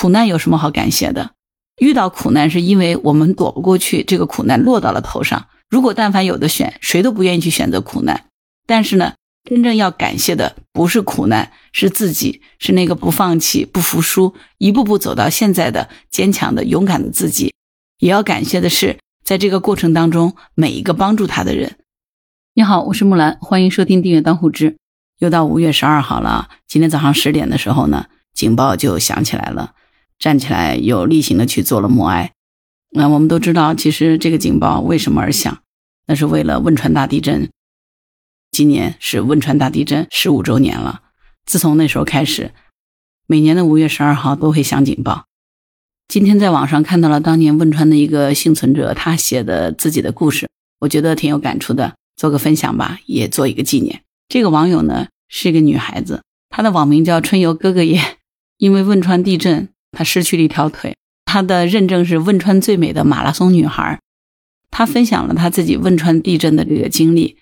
苦难有什么好感谢的？遇到苦难是因为我们躲不过去，这个苦难落到了头上。如果但凡有的选，谁都不愿意去选择苦难。但是呢，真正要感谢的不是苦难，是自己，是那个不放弃、不服输、一步步走到现在的坚强的、勇敢的自己。也要感谢的是，在这个过程当中每一个帮助他的人。你好，我是木兰，欢迎收听订阅当户知。又到五月十二号了，今天早上十点的时候呢，警报就响起来了。站起来，有例行的去做了默哀。那我们都知道，其实这个警报为什么而响？那是为了汶川大地震。今年是汶川大地震十五周年了。自从那时候开始，每年的五月十二号都会响警报。今天在网上看到了当年汶川的一个幸存者他写的自己的故事，我觉得挺有感触的，做个分享吧，也做一个纪念。这个网友呢是一个女孩子，她的网名叫春游哥哥耶，因为汶川地震。她失去了一条腿，她的认证是汶川最美的马拉松女孩。她分享了她自己汶川地震的这个经历。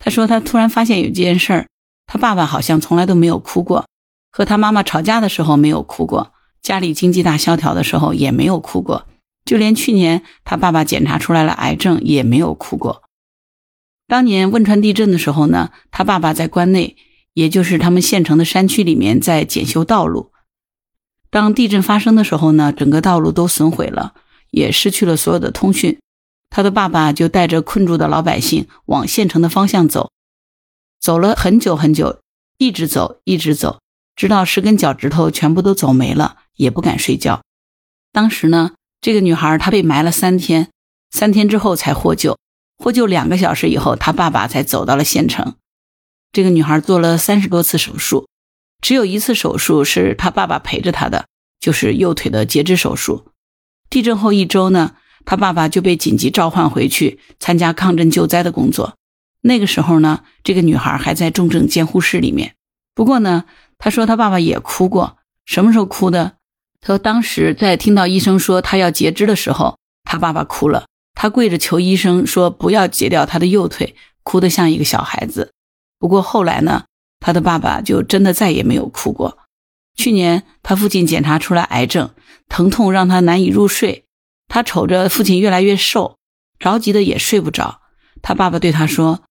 她说，她突然发现有件事儿，她爸爸好像从来都没有哭过，和她妈妈吵架的时候没有哭过，家里经济大萧条的时候也没有哭过，就连去年她爸爸检查出来了癌症也没有哭过。当年汶川地震的时候呢，他爸爸在关内，也就是他们县城的山区里面在检修道路。当地震发生的时候呢，整个道路都损毁了，也失去了所有的通讯。他的爸爸就带着困住的老百姓往县城的方向走，走了很久很久，一直走，一直走，直到十根脚趾头全部都走没了，也不敢睡觉。当时呢，这个女孩她被埋了三天，三天之后才获救，获救两个小时以后，她爸爸才走到了县城。这个女孩做了三十多次手术。只有一次手术是他爸爸陪着他的，就是右腿的截肢手术。地震后一周呢，他爸爸就被紧急召唤回去参加抗震救灾的工作。那个时候呢，这个女孩还在重症监护室里面。不过呢，他说他爸爸也哭过。什么时候哭的？他说当时在听到医生说他要截肢的时候，他爸爸哭了，他跪着求医生说不要截掉他的右腿，哭得像一个小孩子。不过后来呢？他的爸爸就真的再也没有哭过。去年他父亲检查出来癌症，疼痛让他难以入睡。他瞅着父亲越来越瘦，着急的也睡不着。他爸爸对他说：“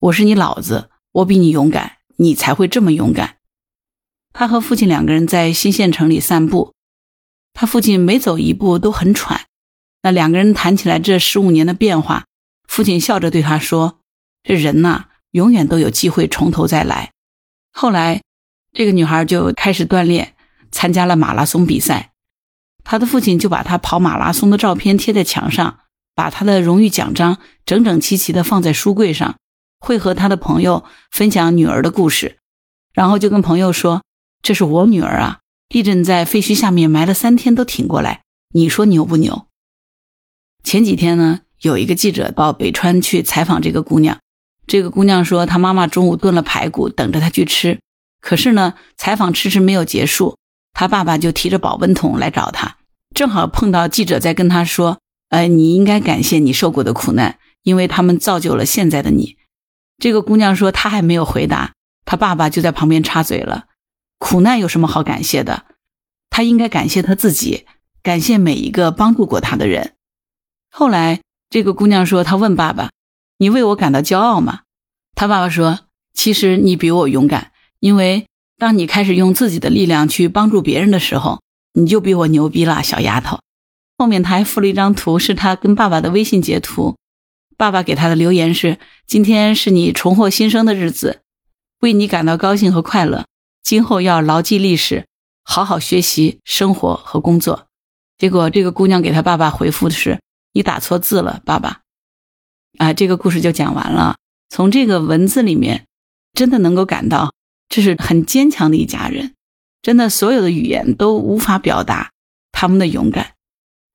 我是你老子，我比你勇敢，你才会这么勇敢。”他和父亲两个人在新县城里散步，他父亲每走一步都很喘。那两个人谈起来这十五年的变化，父亲笑着对他说：“这人呐，永远都有机会从头再来。”后来，这个女孩就开始锻炼，参加了马拉松比赛。她的父亲就把她跑马拉松的照片贴在墙上，把她的荣誉奖章整整齐齐地放在书柜上，会和他的朋友分享女儿的故事，然后就跟朋友说：“这是我女儿啊，地震在废墟下面埋了三天都挺过来，你说牛不牛？”前几天呢，有一个记者到北川去采访这个姑娘。这个姑娘说，她妈妈中午炖了排骨，等着她去吃。可是呢，采访迟迟没有结束，她爸爸就提着保温桶来找她，正好碰到记者在跟她说：“呃，你应该感谢你受过的苦难，因为他们造就了现在的你。”这个姑娘说，她还没有回答，她爸爸就在旁边插嘴了：“苦难有什么好感谢的？她应该感谢她自己，感谢每一个帮助过她的人。”后来，这个姑娘说，她问爸爸。你为我感到骄傲吗？他爸爸说：“其实你比我勇敢，因为当你开始用自己的力量去帮助别人的时候，你就比我牛逼了，小丫头。”后面他还附了一张图，是他跟爸爸的微信截图。爸爸给他的留言是：“今天是你重获新生的日子，为你感到高兴和快乐。今后要牢记历史，好好学习、生活和工作。”结果这个姑娘给他爸爸回复的是：“你打错字了，爸爸。”啊，这个故事就讲完了。从这个文字里面，真的能够感到这是很坚强的一家人。真的，所有的语言都无法表达他们的勇敢，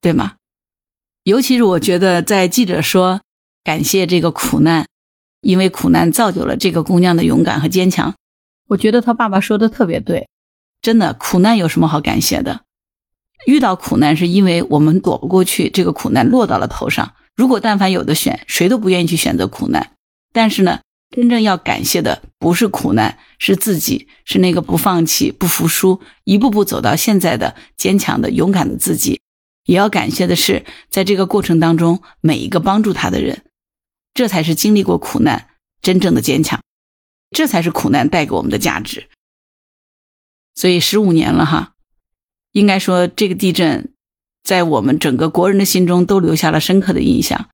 对吗？尤其是我觉得，在记者说感谢这个苦难，因为苦难造就了这个姑娘的勇敢和坚强。我觉得他爸爸说的特别对。真的，苦难有什么好感谢的？遇到苦难是因为我们躲不过去，这个苦难落到了头上。如果但凡有的选，谁都不愿意去选择苦难。但是呢，真正要感谢的不是苦难，是自己，是那个不放弃、不服输、一步步走到现在的坚强的、勇敢的自己。也要感谢的是，在这个过程当中，每一个帮助他的人，这才是经历过苦难真正的坚强，这才是苦难带给我们的价值。所以十五年了哈，应该说这个地震，在我们整个国人的心中都留下了深刻的印象。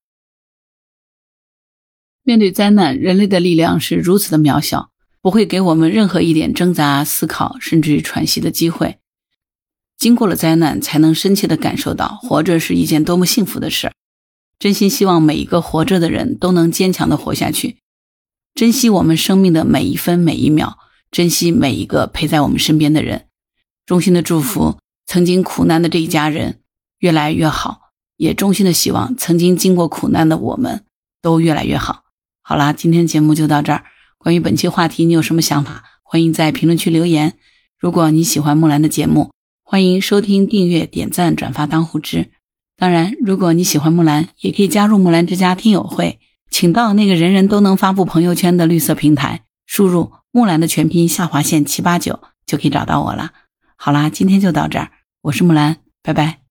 面对灾难，人类的力量是如此的渺小，不会给我们任何一点挣扎、思考，甚至于喘息的机会。经过了灾难，才能深切的感受到活着是一件多么幸福的事。真心希望每一个活着的人都能坚强的活下去，珍惜我们生命的每一分每一秒，珍惜每一个陪在我们身边的人。衷心的祝福曾经苦难的这一家人越来越好，也衷心的希望曾经经过苦难的我们都越来越好。好啦，今天节目就到这儿。关于本期话题，你有什么想法？欢迎在评论区留言。如果你喜欢木兰的节目，欢迎收听、订阅、点赞、转发当护知。当然，如果你喜欢木兰，也可以加入木兰之家听友会，请到那个人人都能发布朋友圈的绿色平台，输入木兰的全拼下划线七八九，就可以找到我了。好啦，今天就到这儿，我是木兰，拜拜。